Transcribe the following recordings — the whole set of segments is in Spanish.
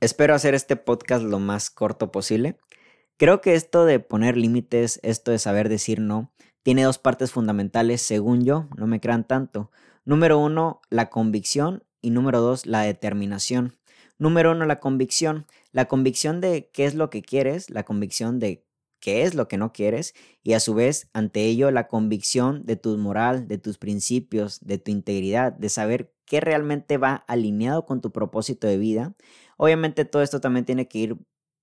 Espero hacer este podcast lo más corto posible. Creo que esto de poner límites, esto de saber decir no, tiene dos partes fundamentales, según yo, no me crean tanto. Número uno, la convicción y número dos, la determinación. Número uno, la convicción. La convicción de qué es lo que quieres, la convicción de qué es lo que no quieres y a su vez ante ello la convicción de tu moral, de tus principios, de tu integridad, de saber qué realmente va alineado con tu propósito de vida. Obviamente todo esto también tiene que ir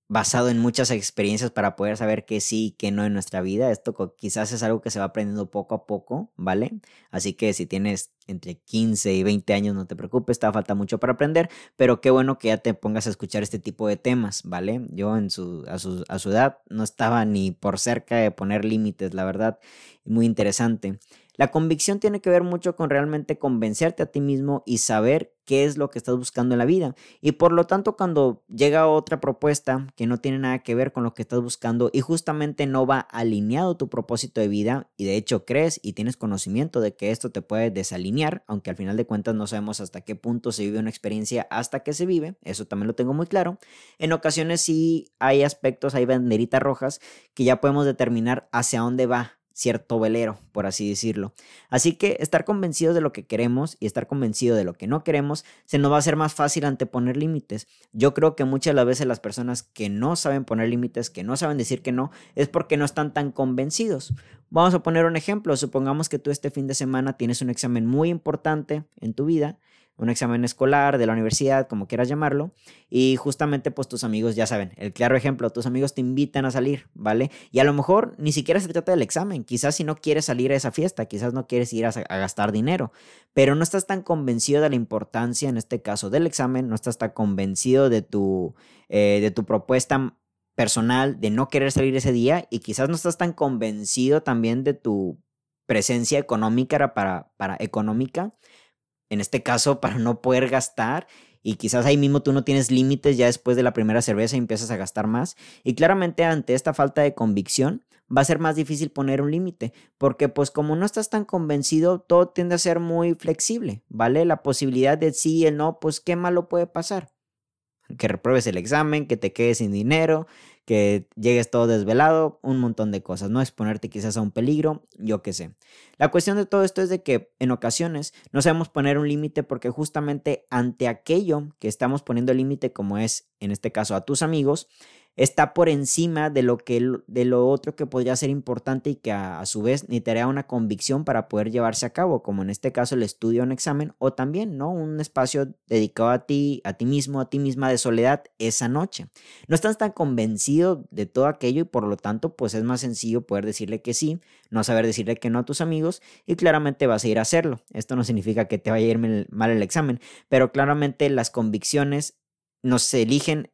basado en muchas experiencias para poder saber qué sí y qué no en nuestra vida. Esto quizás es algo que se va aprendiendo poco a poco, ¿vale? Así que si tienes entre 15 y 20 años, no te preocupes, te falta mucho para aprender, pero qué bueno que ya te pongas a escuchar este tipo de temas, ¿vale? Yo en su, a, su, a su edad no estaba ni por cerca de poner límites, la verdad, muy interesante. La convicción tiene que ver mucho con realmente convencerte a ti mismo y saber qué es lo que estás buscando en la vida. Y por lo tanto, cuando llega otra propuesta que no tiene nada que ver con lo que estás buscando y justamente no va alineado tu propósito de vida, y de hecho crees y tienes conocimiento de que esto te puede desalinear, aunque al final de cuentas no sabemos hasta qué punto se vive una experiencia hasta que se vive, eso también lo tengo muy claro. En ocasiones sí hay aspectos, hay banderitas rojas que ya podemos determinar hacia dónde va cierto velero, por así decirlo. Así que estar convencidos de lo que queremos y estar convencido de lo que no queremos se nos va a hacer más fácil anteponer límites. Yo creo que muchas las veces las personas que no saben poner límites, que no saben decir que no, es porque no están tan convencidos. Vamos a poner un ejemplo. Supongamos que tú este fin de semana tienes un examen muy importante en tu vida un examen escolar de la universidad, como quieras llamarlo, y justamente pues tus amigos ya saben, el claro ejemplo, tus amigos te invitan a salir, ¿vale? Y a lo mejor ni siquiera se trata del examen, quizás si no quieres salir a esa fiesta, quizás no quieres ir a, gastar dinero, pero no estás tan convencido de la importancia, en este caso del examen, no estás tan convencido de tu, eh, de tu propuesta personal de no querer salir ese día y quizás no estás tan convencido también de tu presencia económica para, para económica en este caso, para no poder gastar. Y quizás ahí mismo tú no tienes límites ya después de la primera cerveza y empiezas a gastar más. Y claramente ante esta falta de convicción va a ser más difícil poner un límite, porque pues como no estás tan convencido, todo tiende a ser muy flexible, ¿vale? La posibilidad de sí y el no, pues qué malo puede pasar. Que repruebes el examen, que te quedes sin dinero, que llegues todo desvelado, un montón de cosas, no exponerte quizás a un peligro, yo qué sé. La cuestión de todo esto es de que en ocasiones no sabemos poner un límite porque justamente ante aquello que estamos poniendo límite, como es en este caso a tus amigos, está por encima de lo, que, de lo otro que podría ser importante y que a, su vez necesitaría una convicción para poder llevarse a cabo, como en este caso el estudio un examen, o también, ¿no? Un espacio dedicado a ti, a ti mismo, a ti misma de soledad esa noche. No estás tan convencido de todo aquello y por lo tanto, pues es más sencillo poder decirle que sí, no saber decirle que no a tus amigos y claramente vas a ir a hacerlo. Esto no significa que te vaya a ir mal el examen, pero claramente las convicciones nos eligen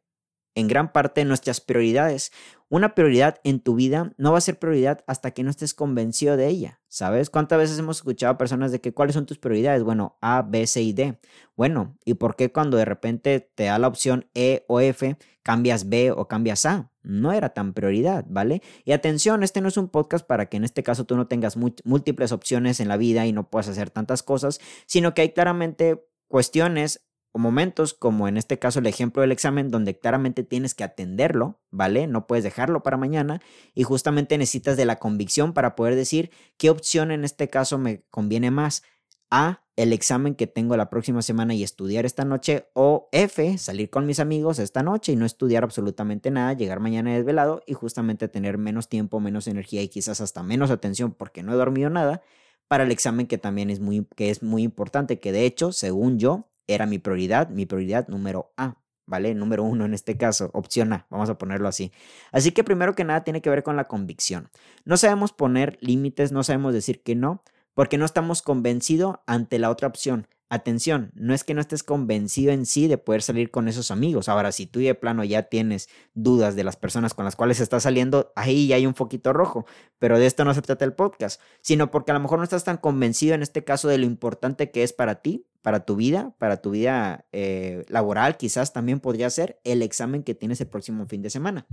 en gran parte nuestras prioridades. Una prioridad en tu vida no va a ser prioridad hasta que no estés convencido de ella, ¿sabes? ¿Cuántas veces hemos escuchado a personas de que cuáles son tus prioridades? Bueno, A, B, C y D. Bueno, ¿y por qué cuando de repente te da la opción E o F, cambias B o cambias A? No era tan prioridad, ¿vale? Y atención, este no es un podcast para que en este caso tú no tengas múltiples opciones en la vida y no puedas hacer tantas cosas, sino que hay claramente cuestiones momentos como en este caso el ejemplo del examen donde claramente tienes que atenderlo, ¿vale? No puedes dejarlo para mañana y justamente necesitas de la convicción para poder decir qué opción en este caso me conviene más. A, el examen que tengo la próxima semana y estudiar esta noche o F, salir con mis amigos esta noche y no estudiar absolutamente nada, llegar mañana desvelado y justamente tener menos tiempo, menos energía y quizás hasta menos atención porque no he dormido nada para el examen que también es muy, que es muy importante, que de hecho, según yo, era mi prioridad, mi prioridad número A, ¿vale? Número uno en este caso, opción A, vamos a ponerlo así. Así que primero que nada tiene que ver con la convicción. No sabemos poner límites, no sabemos decir que no, porque no estamos convencidos ante la otra opción. Atención, no es que no estés convencido en sí de poder salir con esos amigos. Ahora, si tú de plano ya tienes dudas de las personas con las cuales estás saliendo, ahí ya hay un foquito rojo. Pero de esto no se trata el podcast, sino porque a lo mejor no estás tan convencido en este caso de lo importante que es para ti, para tu vida, para tu vida eh, laboral, quizás también podría ser el examen que tienes el próximo fin de semana.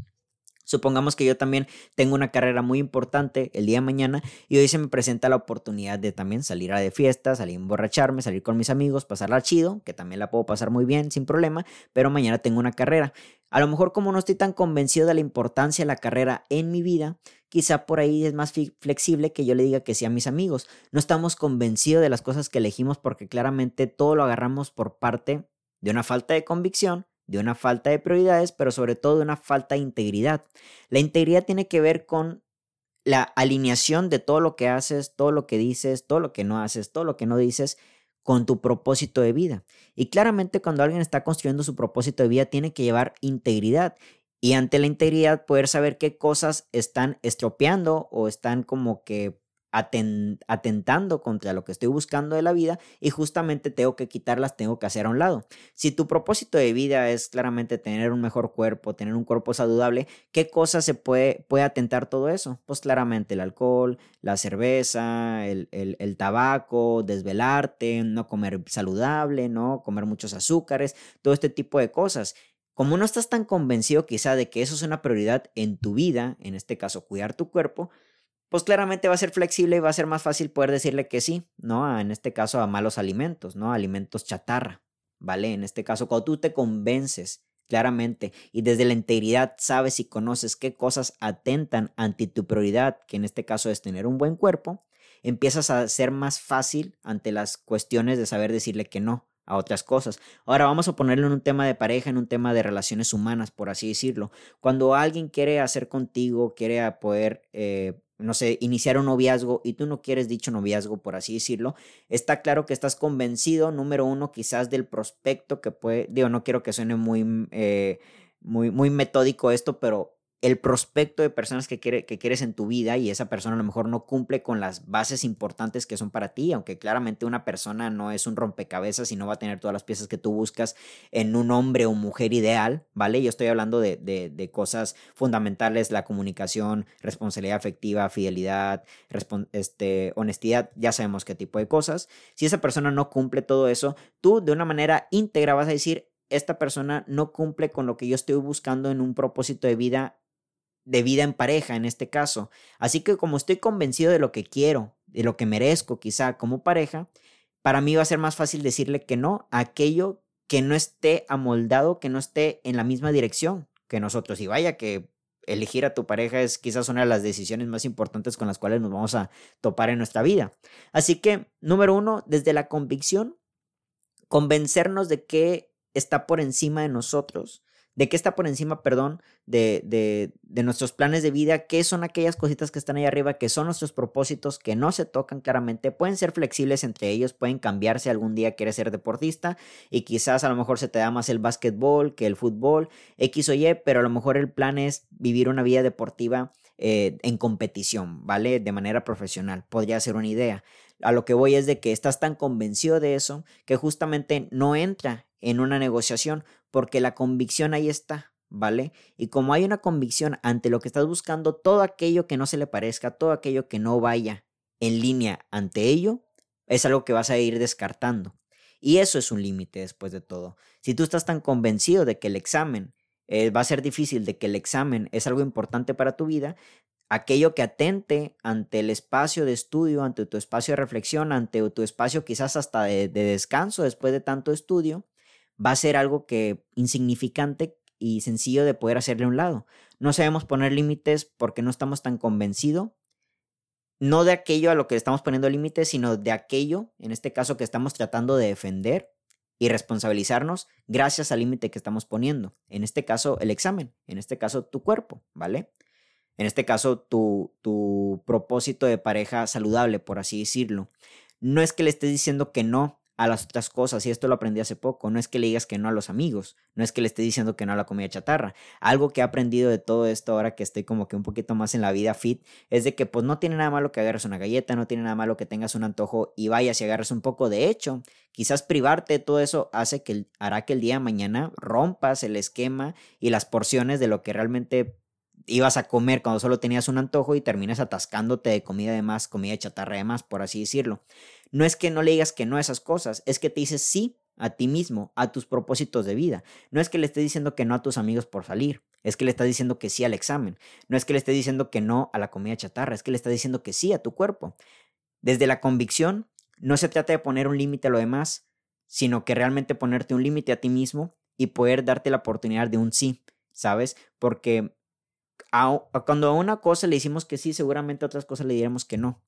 Supongamos que yo también tengo una carrera muy importante el día de mañana y hoy se me presenta la oportunidad de también salir a de fiesta, salir a emborracharme, salir con mis amigos, pasarla chido, que también la puedo pasar muy bien sin problema, pero mañana tengo una carrera. A lo mejor como no estoy tan convencido de la importancia de la carrera en mi vida, quizá por ahí es más flexible que yo le diga que sí a mis amigos. No estamos convencidos de las cosas que elegimos porque claramente todo lo agarramos por parte de una falta de convicción de una falta de prioridades, pero sobre todo de una falta de integridad. La integridad tiene que ver con la alineación de todo lo que haces, todo lo que dices, todo lo que no haces, todo lo que no dices con tu propósito de vida. Y claramente cuando alguien está construyendo su propósito de vida tiene que llevar integridad y ante la integridad poder saber qué cosas están estropeando o están como que atentando contra lo que estoy buscando de la vida y justamente tengo que quitarlas, tengo que hacer a un lado. Si tu propósito de vida es claramente tener un mejor cuerpo, tener un cuerpo saludable, ¿qué cosas se puede, puede atentar todo eso? Pues claramente el alcohol, la cerveza, el, el tabaco, desvelarte, no comer saludable, ¿no? Comer muchos azúcares, todo este tipo de cosas. Como no estás tan convencido quizá de que eso es una prioridad en tu vida, en este caso cuidar tu cuerpo, pues claramente va a ser flexible y va a ser más fácil poder decirle que sí, ¿no? En este caso a malos alimentos, ¿no? Alimentos chatarra, ¿vale? En este caso, cuando tú te convences claramente y desde la integridad sabes y conoces qué cosas atentan ante tu prioridad, que en este caso es tener un buen cuerpo, empiezas a ser más fácil ante las cuestiones de saber decirle que no a otras cosas. Ahora vamos a ponerlo en un tema de pareja, en un tema de relaciones humanas, por así decirlo. Cuando alguien quiere hacer contigo, quiere poder eh, no sé, iniciar un noviazgo y tú no quieres dicho noviazgo, por así decirlo, está claro que estás convencido, número uno, quizás del prospecto que puede, digo, no quiero que suene muy, eh, muy, muy metódico esto, pero el prospecto de personas que, que quieres en tu vida y esa persona a lo mejor no cumple con las bases importantes que son para ti, aunque claramente una persona no es un rompecabezas y no va a tener todas las piezas que tú buscas en un hombre o mujer ideal, ¿vale? Yo estoy hablando de, de, cosas fundamentales, la comunicación, responsabilidad afectiva, fidelidad, este, honestidad, ya sabemos qué tipo de cosas. Si esa persona no cumple todo eso, tú de una manera íntegra vas a decir, esta persona no cumple con lo que yo estoy buscando en un propósito de vida de vida en pareja en este caso. Así que como estoy convencido de lo que quiero, de lo que merezco quizá como pareja, para mí va a ser más fácil decirle que no a aquello que no esté amoldado, que no esté en la misma dirección que nosotros. Y vaya que elegir a tu pareja es quizás una de las decisiones más importantes con las cuales nos vamos a topar en nuestra vida. Así que, número uno, desde la convicción, convencernos de que está por encima de nosotros de qué está por encima, perdón, de, de, de, nuestros planes de vida, qué son aquellas cositas que están ahí arriba, que son nuestros propósitos, que no se tocan claramente, pueden ser flexibles entre ellos, pueden cambiarse algún día quieres ser deportista y quizás a lo mejor se te da más el básquetbol que el fútbol, X o Y, pero a lo mejor el plan es vivir una vida deportiva eh, en competición, ¿vale? De manera profesional, podría ser una idea. A lo que voy es de que estás tan convencido de eso que justamente no entra en una negociación porque la convicción ahí está, ¿vale? Y como hay una convicción ante lo que estás buscando, todo aquello que no se le parezca, todo aquello que no vaya en línea ante ello, es algo que vas a ir descartando. Y eso es un límite después de todo. Si tú estás tan convencido de que el examen eh, va a ser difícil, de que el examen es algo importante para tu vida, aquello que atente ante el espacio de estudio, ante tu espacio de reflexión, ante tu espacio quizás hasta de descanso después de tanto estudio, va a ser algo que insignificante y sencillo de poder hacerle a un lado. No sabemos poner límites porque no estamos tan convencidos, no de aquello a lo que estamos poniendo límites, sino de aquello, en este caso, que estamos tratando de defender y responsabilizarnos gracias al límite que estamos poniendo. En este caso, el examen, en este caso, tu cuerpo, ¿vale? En este caso, tu, tu propósito de pareja saludable, por así decirlo. No es que le estés diciendo que no a las otras cosas, y esto lo aprendí hace poco, no es que le digas que no a los amigos, no es que le esté diciendo que no a la comida chatarra. Algo que he aprendido de todo esto ahora que estoy como que un poquito más en la vida fit, es de que pues no tiene nada malo que agarres una galleta, no tiene nada malo que tengas un antojo y vayas y agarres un poco. De hecho, quizás privarte de todo eso hace que hará que el día de mañana rompas el esquema y las porciones de lo que realmente ibas a comer cuando solo tenías un antojo y terminas atascándote de comida de más, comida chatarra de más, por así decirlo. No es que no le digas que no a esas cosas, es que te dices sí a ti mismo, a tus propósitos de vida. No es que le estés diciendo que no a tus amigos por salir, es que le estás diciendo que sí al examen. No es que le estés diciendo que no a la comida chatarra, es que le estás diciendo que sí a tu cuerpo. Desde la convicción, no se trata de poner un límite a lo demás, sino que realmente ponerte un límite a ti mismo y poder darte la oportunidad de un sí, ¿sabes? Porque cuando a una cosa le decimos que sí, seguramente a otras cosas le diremos que no.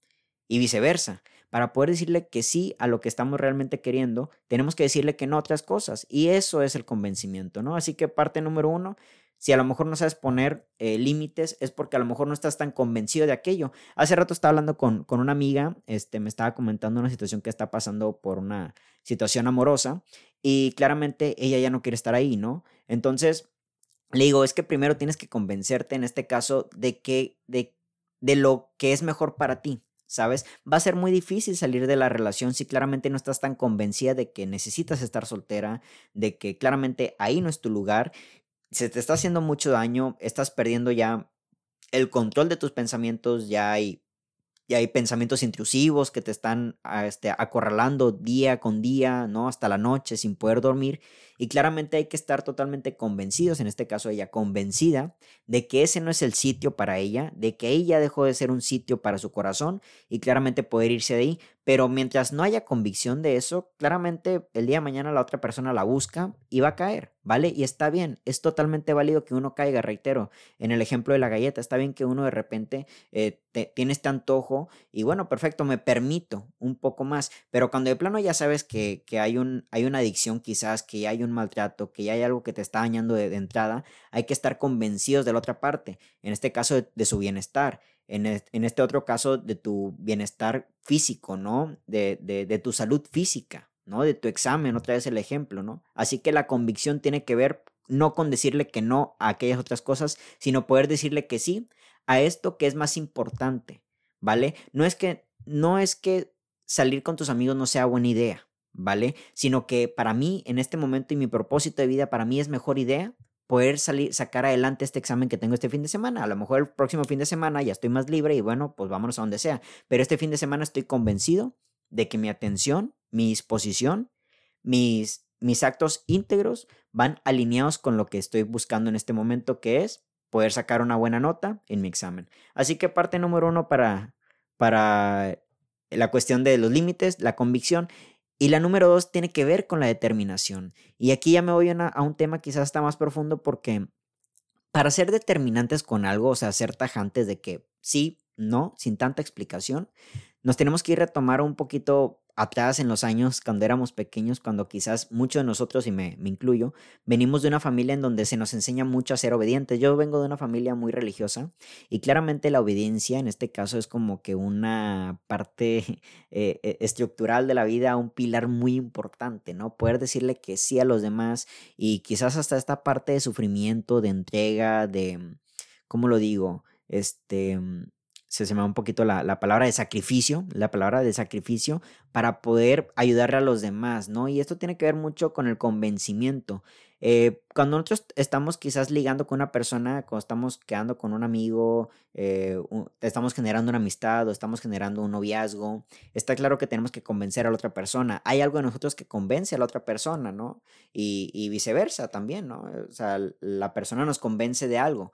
Y viceversa. Para poder decirle que sí a lo que estamos realmente queriendo, tenemos que decirle que no a otras cosas. Y eso es el convencimiento, ¿no? Así que parte número uno, si a lo mejor no sabes poner eh, límites, es porque a lo mejor no estás tan convencido de aquello. Hace rato estaba hablando con, con una amiga, este, me estaba comentando una situación que está pasando por una situación amorosa y claramente ella ya no quiere estar ahí, ¿no? Entonces, le digo, es que primero tienes que convencerte en este caso de que, de, de lo que es mejor para ti. ¿Sabes? Va a ser muy difícil salir de la relación si claramente no estás tan convencida de que necesitas estar soltera, de que claramente ahí no es tu lugar se te está haciendo mucho daño, estás perdiendo ya el control de tus pensamientos, ya hay, ya hay pensamientos intrusivos que te están ah, este, acorralando día con día, ¿no? Hasta la noche sin poder dormir. Y claramente hay que estar totalmente convencidos, en este caso ella, convencida de que ese no es el sitio para ella, de que ella dejó de ser un sitio para su corazón y claramente poder irse de ahí. Pero mientras no haya convicción de eso, claramente el día de mañana la otra persona la busca y va a caer. ¿vale? Y está bien, es totalmente válido que uno caiga, reitero, en el ejemplo de la galleta, está bien que uno de repente eh, tiene este antojo y bueno, perfecto, me permito un poco más, pero cuando de plano ya sabes que, hay, un, hay una adicción quizás, que hay un maltrato, que hay algo que te está dañando de, entrada, hay que estar convencidos de la otra parte, en este caso de, su bienestar. En, este otro caso de tu bienestar físico, ¿no? De, de, de tu salud física, ¿no? De tu examen, otra vez el ejemplo, ¿no? Así que la convicción tiene que ver no con decirle que no a aquellas otras cosas, sino poder decirle que sí a esto que es más importante, ¿vale? No es que no es que salir con tus amigos no sea buena idea, ¿vale? Sino que para mí en este momento y mi propósito de vida para mí es mejor idea poder salir sacar adelante este examen que tengo este fin de semana. A lo mejor el próximo fin de semana ya estoy más libre y bueno, pues vámonos a donde sea, pero este fin de semana estoy convencido de que mi atención mi disposición, mis, mis actos íntegros van alineados con lo que estoy buscando en este momento, que es poder sacar una buena nota en mi examen. Así que parte número uno para, para la cuestión de los límites, la convicción. Y la número dos tiene que ver con la determinación. Y aquí ya me voy a, un tema quizás está más profundo porque para ser determinantes con algo, o sea, ser tajantes de que sí, no, sin tanta explicación, nos tenemos que ir a tomar un poquito atrás en los años cuando éramos pequeños, cuando quizás muchos de nosotros, y me, me, incluyo, venimos de una familia en donde se nos enseña mucho a ser obedientes. Yo vengo de una familia muy religiosa y claramente la obediencia en este caso es como que una parte eh, e, estructural de la vida, un pilar muy importante, ¿no? Poder decirle que sí a los demás y quizás hasta esta parte de sufrimiento, de entrega, de, ¿cómo lo digo? Este se, me va un poquito la, la, palabra de sacrificio, la palabra de sacrificio para poder ayudarle a los demás, ¿no? Y esto tiene que ver mucho con el convencimiento. Eh, cuando nosotros estamos quizás ligando con una persona, cuando estamos quedando con un amigo, eh, estamos generando una amistad o estamos generando un noviazgo, está claro que tenemos que convencer a la otra persona. Hay algo de nosotros que convence a la otra persona, ¿no? Y, y viceversa también, ¿no? O sea, la persona nos convence de algo.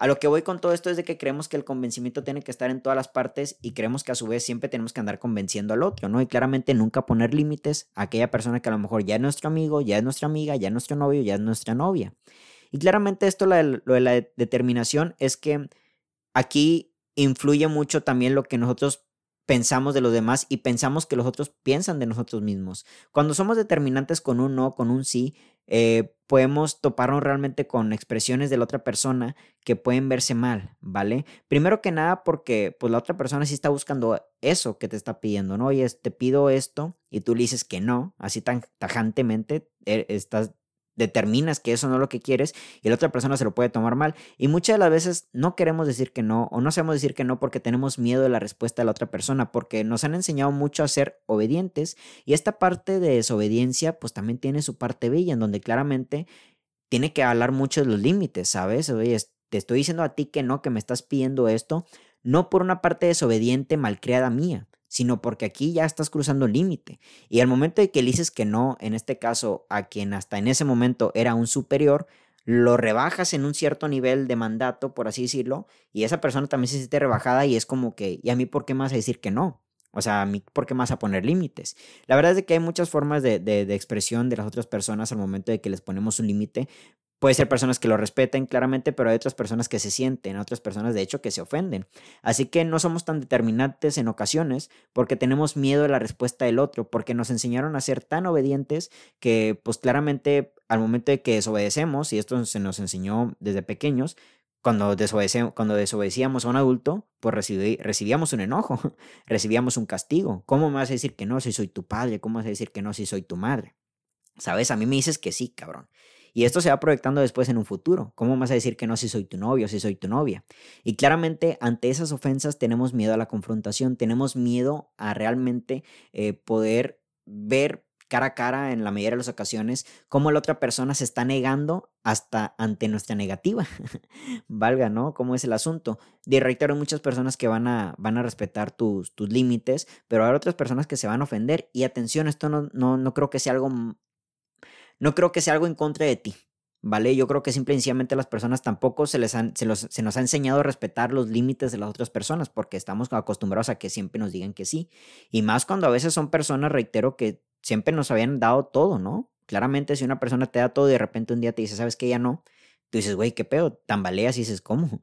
A lo que voy con todo esto es de que creemos que el convencimiento tiene que estar en todas las partes y creemos que a su vez siempre tenemos que andar convenciendo al otro, ¿no? Y claramente nunca poner límites a aquella persona que a lo mejor ya es nuestro amigo, ya es nuestra amiga, ya es nuestro novio, ya es nuestra novia. Y claramente esto, lo de la determinación, es que aquí influye mucho también lo que nosotros pensamos de los demás y pensamos que los otros piensan de nosotros mismos. Cuando somos determinantes con un no, con un sí, eh, podemos toparnos realmente con expresiones de la otra persona que pueden verse mal, ¿vale? Primero que nada porque pues la otra persona sí está buscando eso que te está pidiendo, ¿no? Oye, te pido esto y tú le dices que no, así tan tajantemente, eh, estás determinas que eso no es lo que quieres y la otra persona se lo puede tomar mal. Y muchas de las veces no queremos decir que no o no sabemos decir que no porque tenemos miedo de la respuesta de la otra persona, porque nos han enseñado mucho a ser obedientes y esta parte de desobediencia pues también tiene su parte bella en donde claramente tiene que hablar mucho de los límites, ¿sabes? Oye, te estoy diciendo a ti que no, que me estás pidiendo esto, no por una parte desobediente, malcriada mía, sino porque aquí ya estás cruzando un límite. Y al momento de que le dices que no, en este caso, a quien hasta en ese momento era un superior, lo rebajas en un cierto nivel de mandato, por así decirlo, y esa persona también se siente rebajada y es como que, ¿y a mí por qué más a decir que no? O sea, a mí, ¿por qué más a poner límites? La verdad es que hay muchas formas de, de, expresión de las otras personas al momento de que les ponemos un límite. Puede ser personas que lo respeten claramente, pero hay otras personas que se sienten, otras personas de hecho que se ofenden. Así que no somos tan determinantes en ocasiones porque tenemos miedo de la respuesta del otro, porque nos enseñaron a ser tan obedientes que pues claramente al momento de que desobedecemos, y esto se nos enseñó desde pequeños, cuando, cuando desobedecíamos a un adulto, pues recibíamos un enojo, recibíamos un castigo. ¿Cómo me vas a decir que no si soy tu padre? ¿Cómo vas a decir que no si soy tu madre? ¿Sabes? A mí me dices que sí, cabrón. Y esto se va proyectando después en un futuro. ¿Cómo vas a decir que no si soy tu novio, si soy tu novia? Y claramente ante esas ofensas tenemos miedo a la confrontación, tenemos miedo a realmente eh, poder ver cara a cara en la mayoría de las ocasiones cómo la otra persona se está negando hasta ante nuestra negativa. Valga, ¿no? ¿Cómo es el asunto? De reitero, muchas personas que van a, van a respetar tus, tus límites, pero hay otras personas que se van a ofender. Y atención, esto no, no, no creo que sea algo. No creo que sea algo en contra de ti. ¿vale? Yo creo que simple y sencillamente las personas tampoco se, les han, se, los, se, nos ha enseñado a respetar los límites de las otras personas porque estamos acostumbrados a que siempre nos digan que sí. Y más cuando a veces son personas, reitero, que siempre nos habían dado todo, ¿no? Claramente si una persona te da todo y de repente un día te dice, ¿sabes qué? Ya no. Tú dices, güey, ¿qué pedo? Tambaleas y dices, ¿cómo?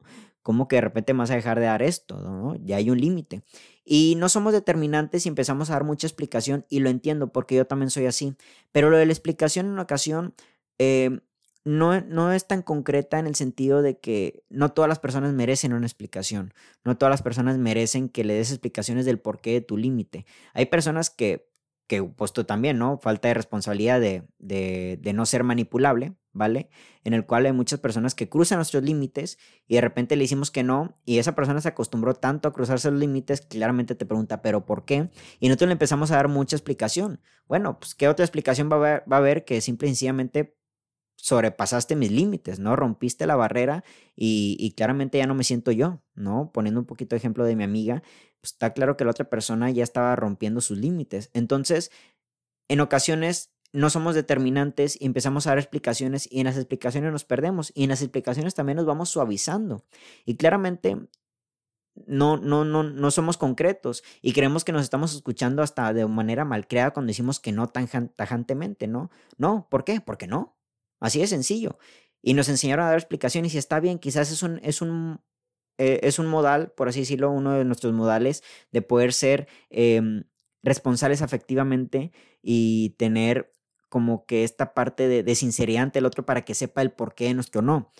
¿Cómo que de repente vas a dejar de dar esto? ¿no? Ya hay un límite. Y no somos determinantes y empezamos a dar mucha explicación y lo entiendo porque yo también soy así. Pero lo de la explicación en una ocasión em, no, no, es tan concreta en el sentido de que no todas las personas merecen una explicación. No todas las personas merecen que le des explicaciones del porqué de tu límite. Hay personas que que puesto también, ¿no? Falta de responsabilidad de, de, no ser manipulable, ¿vale? En el cual hay muchas personas que cruzan nuestros límites y de repente le decimos que no y esa persona se acostumbró tanto a cruzarse los límites claramente te pregunta, ¿pero por qué? Y nosotros le empezamos a dar mucha explicación. Bueno, pues ¿qué otra explicación va a haber, que simple y sencillamente sobrepasaste mis límites, ¿no? Rompiste la barrera y, y, claramente ya no me siento yo, ¿no? Poniendo un poquito de ejemplo de mi amiga, pues está claro que la otra persona ya estaba rompiendo sus límites. Entonces, en ocasiones no somos determinantes y empezamos a dar explicaciones y en las explicaciones nos perdemos y en las explicaciones también nos vamos suavizando. Y claramente no, no, no, no somos concretos y creemos que nos estamos escuchando hasta de manera malcreada cuando decimos que no tan tajantemente, ¿no? No, ¿por qué? Porque no. Así de sencillo. Y nos enseñaron a dar explicaciones y está bien, quizás es un, es un, eh, es un modal, por así decirlo, uno de nuestros modales de poder ser em, responsables afectivamente y tener como que esta parte de, de, sinceridad ante el otro para que sepa el por qué de nuestro no.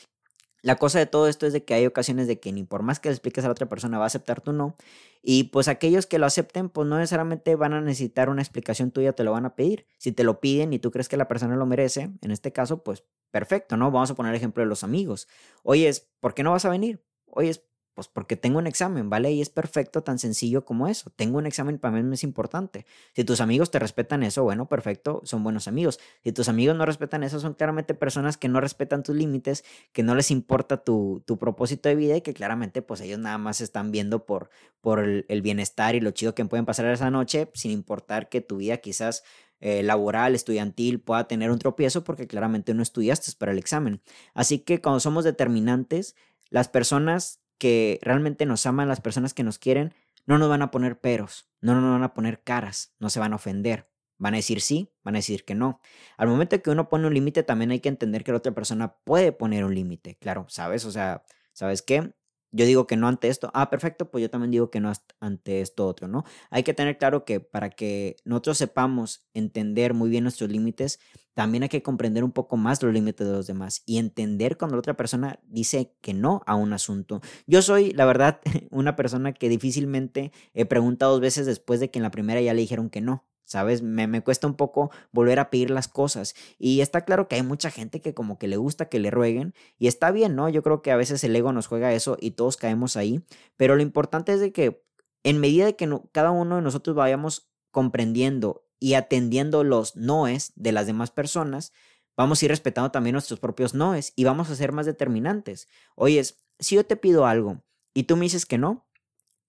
La cosa de todo esto es de que hay ocasiones de que ni por más que le expliques a la otra persona va a aceptar tu no. Y pues aquellos que lo acepten, pues no necesariamente van a necesitar una explicación tuya, te lo van a pedir. Si te lo piden y tú crees que la persona lo merece, en este caso, pues perfecto, ¿no? Vamos a poner el ejemplo de los amigos. Oye, ¿por qué no vas a venir? Oye, pues porque tengo un examen, ¿vale? Y es perfecto, tan sencillo como eso. Tengo un examen, para mí es importante. Si tus amigos te respetan eso, bueno, perfecto, son buenos amigos. Si tus amigos no respetan eso, son claramente personas que no respetan tus límites, que no les importa tu, tu propósito de vida y que claramente pues ellos nada más están viendo por, por el, bienestar y lo chido que pueden pasar esa noche, sin importar que tu vida quizás eh, laboral, estudiantil, pueda tener un tropiezo porque claramente no estudiaste para el examen. Así que cuando somos determinantes, las personas que realmente nos aman, las personas que nos quieren, no nos van a poner peros, no nos van a poner caras, no se van a ofender. Van a decir sí, van a decir que no. Al momento que uno pone un límite, también hay que entender que la otra persona puede poner un límite. Claro, ¿sabes? O sea, ¿sabes qué? Yo digo que no ante esto, ah, perfecto, pues yo también digo que no ante esto otro, ¿no? Hay que tener claro que para que nosotros sepamos entender muy bien nuestros límites, también hay que comprender un poco más los límites de los demás y entender cuando la otra persona dice que no a un asunto. Yo soy, la verdad, una persona que difícilmente he preguntado dos veces después de que en la primera ya le dijeron que no. ¿Sabes? Me, me, cuesta un poco volver a pedir las cosas. Y está claro que hay mucha gente que como que le gusta que le rueguen. Y está bien, ¿no? Yo creo que a veces el ego nos juega eso y todos caemos ahí. Pero lo importante es de que en medida de que cada uno de nosotros vayamos comprendiendo y atendiendo los noes de las demás personas, vamos a ir respetando también nuestros propios noes y vamos a ser más determinantes. Oye, si yo te pido algo y tú me dices que no,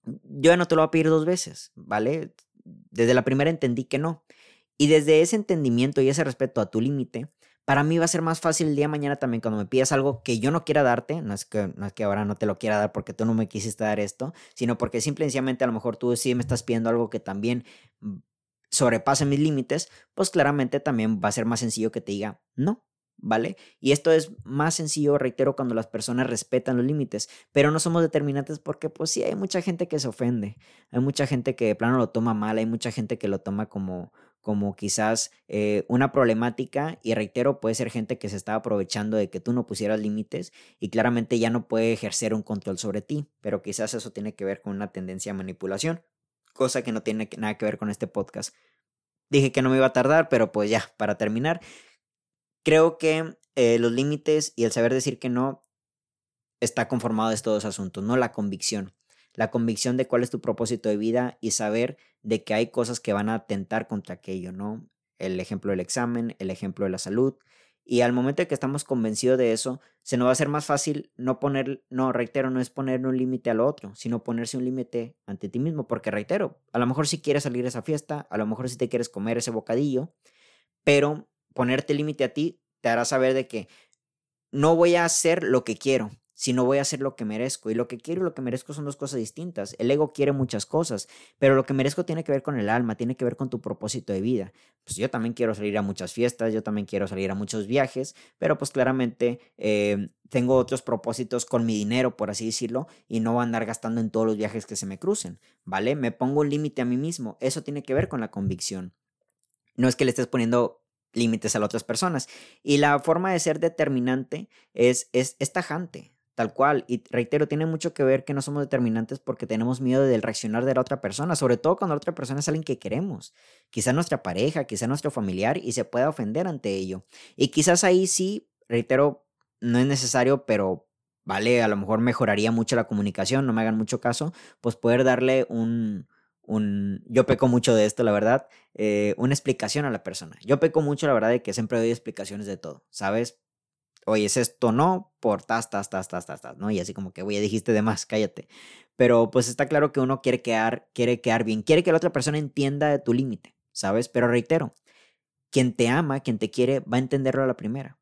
yo ya no te lo voy a pedir dos veces, ¿vale? Desde la primera entendí que no. Y desde ese entendimiento y ese respeto a tu límite, para mí va a ser más fácil el día de mañana también cuando me pidas algo que yo no quiera darte, no es que, no es que ahora no te lo quiera dar porque tú no me quisiste dar esto, sino porque simplemente a lo mejor tú sí me estás pidiendo algo que también mm, sobrepase mis límites, pues claramente también va a ser más sencillo que te diga no. ¿Vale? Y esto es más sencillo, reitero, cuando las personas respetan los límites, pero no somos determinantes porque pues sí, hay mucha gente que se ofende, hay mucha gente que de plano lo toma mal, hay mucha gente que lo toma como, como quizás eh, una problemática y reitero, puede ser gente que se está aprovechando de que tú no pusieras límites y claramente ya no puede ejercer un control sobre ti, pero quizás eso tiene que ver con una tendencia a manipulación, cosa que no tiene nada que ver con este podcast. Dije que no me iba a tardar, pero pues ya, para terminar, creo que eh, los límites y el saber decir que no está conformado de estos dos asuntos, no la convicción la convicción de cuál es tu propósito de vida y saber de que hay cosas que van a atentar contra aquello, ¿no? El ejemplo del examen, el ejemplo de la salud. Y al momento de que estamos convencidos de eso, se nos va a hacer más fácil no poner, no, reitero, no es poner un límite al otro, sino ponerse un límite ante ti mismo, porque reitero, a lo mejor si quieres salir a esa fiesta, a lo mejor si te quieres comer ese bocadillo, pero ponerte límite a ti te hará saber de que no voy a hacer lo que quiero, si no voy a hacer lo que merezco. Y lo que quiero y lo que merezco son dos cosas distintas. El ego quiere muchas cosas, pero lo que merezco tiene que ver con el alma, tiene que ver con tu propósito de vida. Pues yo también quiero salir a muchas fiestas, yo también quiero salir a muchos viajes, pero pues claramente eh, tengo otros propósitos con mi dinero, por así decirlo, y no voy a andar gastando en todos los viajes que se me crucen, ¿vale? Me pongo un límite a mí mismo. Eso tiene que ver con la convicción. No es que le estés poniendo límites a las otras personas. Y la forma de ser determinante es, es, es tajante. Tal cual, y reitero, tiene mucho que ver que no somos determinantes porque tenemos miedo del reaccionar de la otra persona, sobre todo cuando la otra persona es alguien que queremos, quizá nuestra pareja, quizá nuestro familiar, y se pueda ofender ante ello. Y quizás ahí sí, reitero, no es necesario, pero vale, a lo mejor mejoraría mucho la comunicación, no me hagan mucho caso, pues poder darle un, un, yo peco mucho de esto, la verdad, eh, una explicación a la persona. Yo peco mucho, la verdad, de que siempre doy explicaciones de todo, ¿sabes? oye, es esto no, por tas, tas, tas, tas, tas, tas, ¿no? Y así como que, oye, dijiste de más, cállate. Pero pues está claro que uno quiere quedar, quiere quedar bien, quiere que la otra persona entienda de tu límite, ¿sabes? Pero reitero, quien te ama, quien te quiere, va a entenderlo a la primera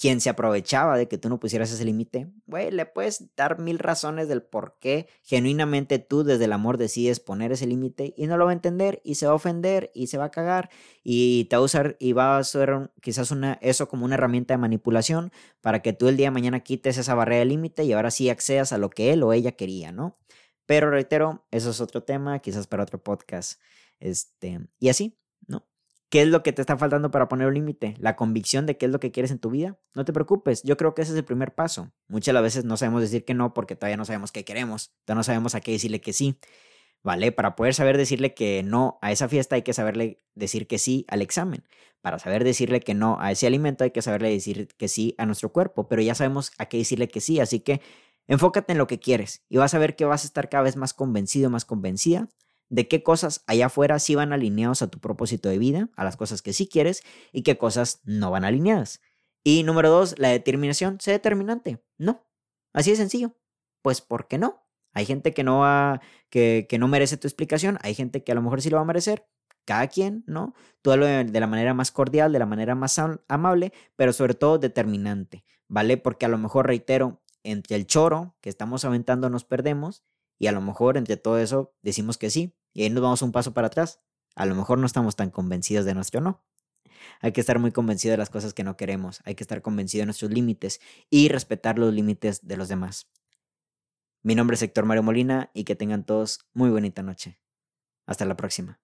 quien se aprovechaba de que tú no pusieras ese límite, güey, le puedes dar mil razones del por qué genuinamente tú desde el amor decides poner ese límite y no lo va a entender y se va a ofender y se va a cagar y te va a usar y va a ser quizás eso como una herramienta de manipulación para que tú el día de mañana quites esa barrera de límite y ahora sí accedas a lo que él o ella quería, ¿no? Pero reitero, eso es otro tema, quizás para otro podcast. Este, y así. ¿Qué es lo que te está faltando para poner un límite? La convicción de qué es lo que quieres en tu vida. No te preocupes, yo creo que ese es el primer paso. Muchas las veces no sabemos decir que no porque todavía no sabemos qué queremos, todavía no sabemos a qué decirle que sí. ¿Vale? Para poder saber decirle que no a esa fiesta hay que saberle decir que sí al examen. Para saber decirle que no a ese alimento hay que saberle decir que sí a nuestro cuerpo, pero ya sabemos a qué decirle que sí, así que enfócate en lo que quieres y vas a ver que vas a estar cada vez más convencido, más convencida de qué cosas allá afuera sí van alineados a tu propósito de vida, a las cosas que sí quieres y qué cosas no van alineadas. Y número dos, la determinación, sé determinante. No, así de sencillo. Pues, ¿por qué no? Hay gente que no va, que, que no merece tu explicación, hay gente que a lo mejor sí lo va a merecer, cada quien, ¿no? Todo lo de, de la manera más cordial, de la manera más amable, pero sobre todo determinante, ¿vale? Porque a lo mejor, reitero, entre el choro que estamos aventando nos perdemos y a lo mejor entre todo eso decimos que sí, y ahí nos vamos un paso para atrás. A lo mejor no estamos tan convencidos de nuestro no. Hay que estar muy convencido de las cosas que no queremos, hay que estar convencido de nuestros límites y respetar los límites de los demás. Mi nombre es Héctor Mario Molina y que tengan todos muy bonita noche. Hasta la próxima.